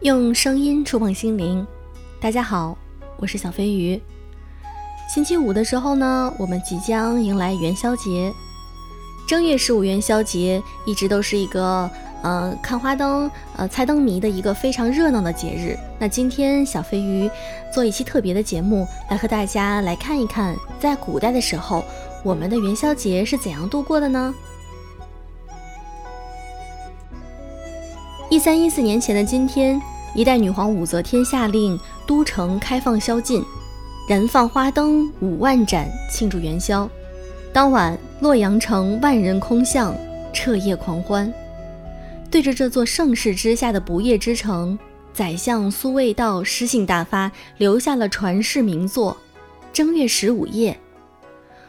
用声音触碰心灵，大家好，我是小飞鱼。星期五的时候呢，我们即将迎来元宵节。正月十五元宵节一直都是一个呃看花灯、呃猜灯谜的一个非常热闹的节日。那今天小飞鱼做一期特别的节目，来和大家来看一看，在古代的时候，我们的元宵节是怎样度过的呢？一三一四年前的今天，一代女皇武则天下令都城开放宵禁，燃放花灯五万盏庆祝元宵。当晚，洛阳城万人空巷，彻夜狂欢。对着这座盛世之下的不夜之城，宰相苏味道诗兴大发，留下了传世名作《正月十五夜》：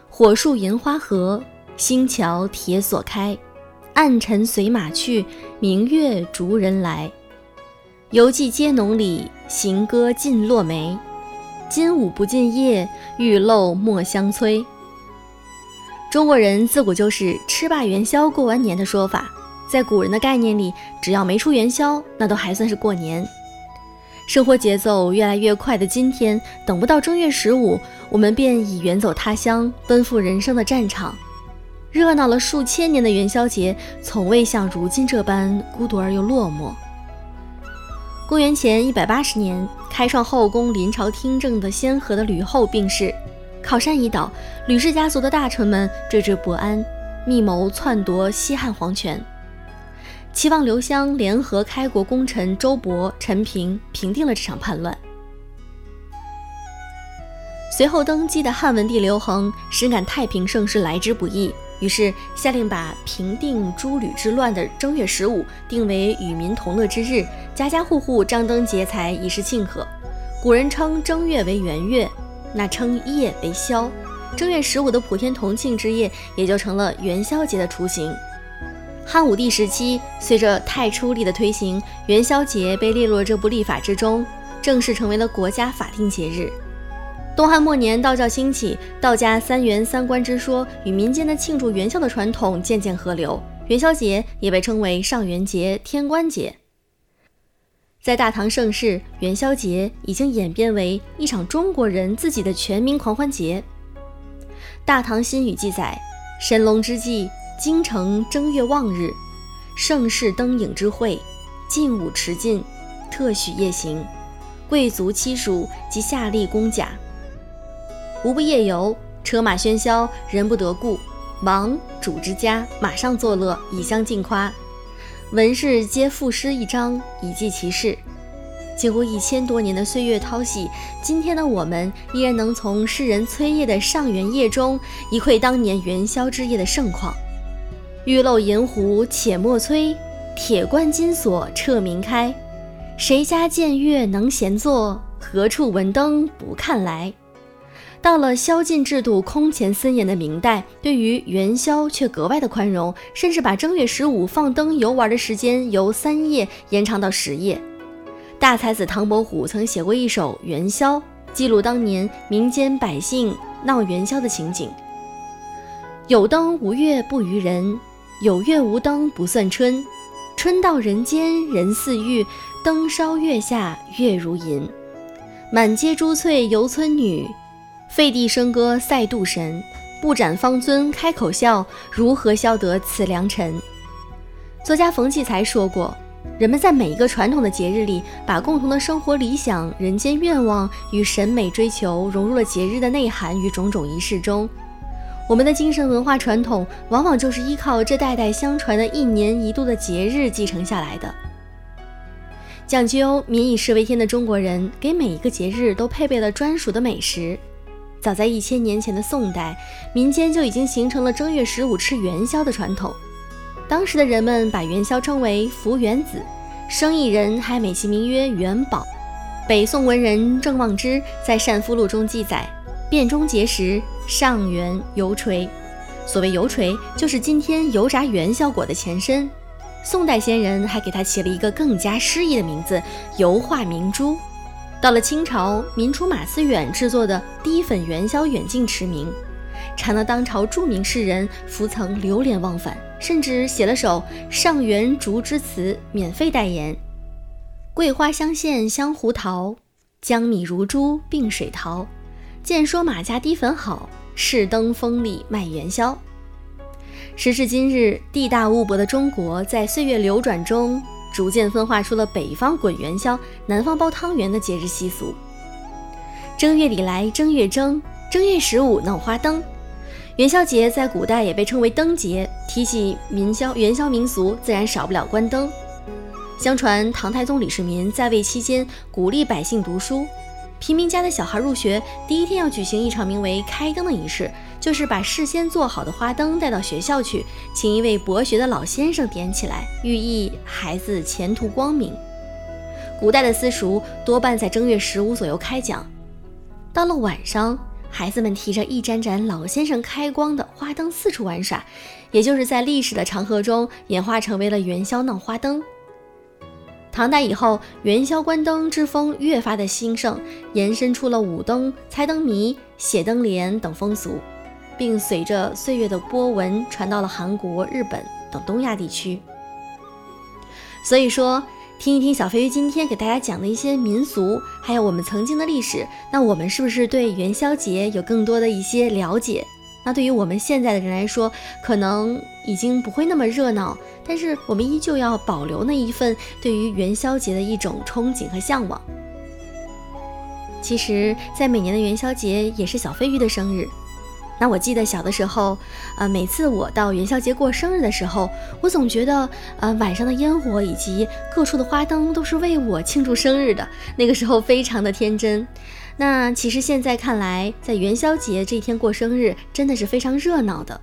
火树银花合，星桥铁锁开。暗尘随马去，明月逐人来。游记皆浓里，行歌尽落梅。金舞不尽夜，玉漏莫相催。中国人自古就是吃罢元宵过完年的说法，在古人的概念里，只要没出元宵，那都还算是过年。生活节奏越来越快的今天，等不到正月十五，我们便已远走他乡，奔赴人生的战场。热闹了数千年的元宵节，从未像如今这般孤独而又落寞。公元前一百八十年，开创后宫临朝听政的先河的吕后病逝，靠山一倒，吕氏家族的大臣们惴惴不安，密谋篡夺西汉皇权，齐王刘襄联合开国功臣周勃、陈平，平定了这场叛乱。随后登基的汉文帝刘恒深感太平盛世来之不易。于是下令把平定诸吕之乱的正月十五定为与民同乐之日，家家户户张灯结彩以示庆贺。古人称正月为元月，那称夜为宵。正月十五的普天同庆之夜，也就成了元宵节的雏形。汉武帝时期，随着太初历的推行，元宵节被列入这部历法之中，正式成为了国家法定节日。东汉末年，道教兴起，道家三元三观之说与民间的庆祝元宵的传统渐渐合流，元宵节也被称为上元节、天官节。在大唐盛世，元宵节已经演变为一场中国人自己的全民狂欢节。《大唐新语》记载：神龙之际，京城正月望日，盛世灯影之会，劲舞持尽，特许夜行，贵族妻属及下吏公甲。无不夜游，车马喧嚣，人不得故。王主之家马上作乐，以相竞夸。文士皆赋诗一张，以记其事。经过一千多年的岁月淘洗，今天的我们依然能从诗人崔烨的上元夜中，一窥当年元宵之夜的盛况。玉漏银壶且莫催，铁关金锁彻明开。谁家见月能闲坐？何处闻灯不看来？到了宵禁制度空前森严的明代，对于元宵却格外的宽容，甚至把正月十五放灯游玩的时间由三夜延长到十夜。大才子唐伯虎曾写过一首《元宵》，记录当年民间百姓闹元宵的情景：有灯无月不娱人，有月无灯不算春。春到人间人似玉，灯烧月下月如银。满街珠翠游村女。废帝笙歌赛杜神，不斩方尊开口笑，如何消得此良辰？作家冯骥才说过，人们在每一个传统的节日里，把共同的生活理想、人间愿望与审美追求融入了节日的内涵与种种仪式中。我们的精神文化传统，往往就是依靠这代代相传的一年一度的节日继承下来的。讲究民以食为天的中国人，给每一个节日都配备了专属的美食。早在一千年前的宋代，民间就已经形成了正月十五吃元宵的传统。当时的人们把元宵称为“福元子”，生意人还美其名曰“元宝”。北宋文人郑望之在《善夫录》中记载：“便中节时，上元油锤。”所谓油锤，就是今天油炸元宵果的前身。宋代先人还给它起了一个更加诗意的名字——油画明珠。到了清朝，民初马思远制作的低粉元宵远近驰名，馋了当朝著名诗人，福曾流连忘返，甚至写了首《上元竹枝词》免费代言。桂花香线香胡桃，江米如珠并水桃。见说马家滴粉好，试登风里卖元宵。时至今日，地大物博的中国，在岁月流转中，逐渐分化出了北方滚元宵、南方包汤圆的节日习俗。正月里来正月正，正月十五闹花灯。元宵节在古代也被称为灯节。提起民宵元宵民俗，自然少不了关灯。相传唐太宗李世民在位期间，鼓励百姓读书。平民家的小孩入学第一天要举行一场名为开灯的仪式，就是把事先做好的花灯带到学校去，请一位博学的老先生点起来，寓意孩子前途光明。古代的私塾多半在正月十五左右开讲，到了晚上，孩子们提着一盏盏老先生开光的花灯四处玩耍，也就是在历史的长河中演化成为了元宵闹花灯。唐代以后，元宵观灯之风越发的兴盛，延伸出了舞灯、猜灯谜、写灯联等风俗，并随着岁月的波纹传到了韩国、日本等东亚地区。所以说，听一听小飞鱼今天给大家讲的一些民俗，还有我们曾经的历史，那我们是不是对元宵节有更多的一些了解？那对于我们现在的人来说，可能已经不会那么热闹，但是我们依旧要保留那一份对于元宵节的一种憧憬和向往。其实，在每年的元宵节也是小飞鱼的生日。那我记得小的时候，呃，每次我到元宵节过生日的时候，我总觉得，呃，晚上的烟火以及各处的花灯都是为我庆祝生日的。那个时候非常的天真。那其实现在看来，在元宵节这一天过生日真的是非常热闹的。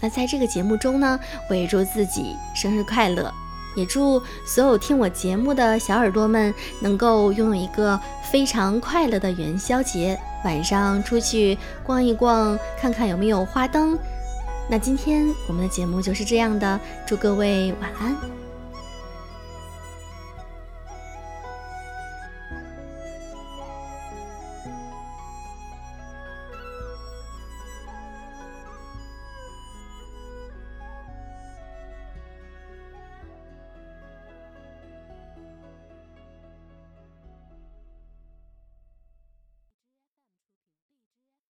那在这个节目中呢，我也祝自己生日快乐，也祝所有听我节目的小耳朵们能够拥有一个非常快乐的元宵节。晚上出去逛一逛，看看有没有花灯。那今天我们的节目就是这样的，祝各位晚安。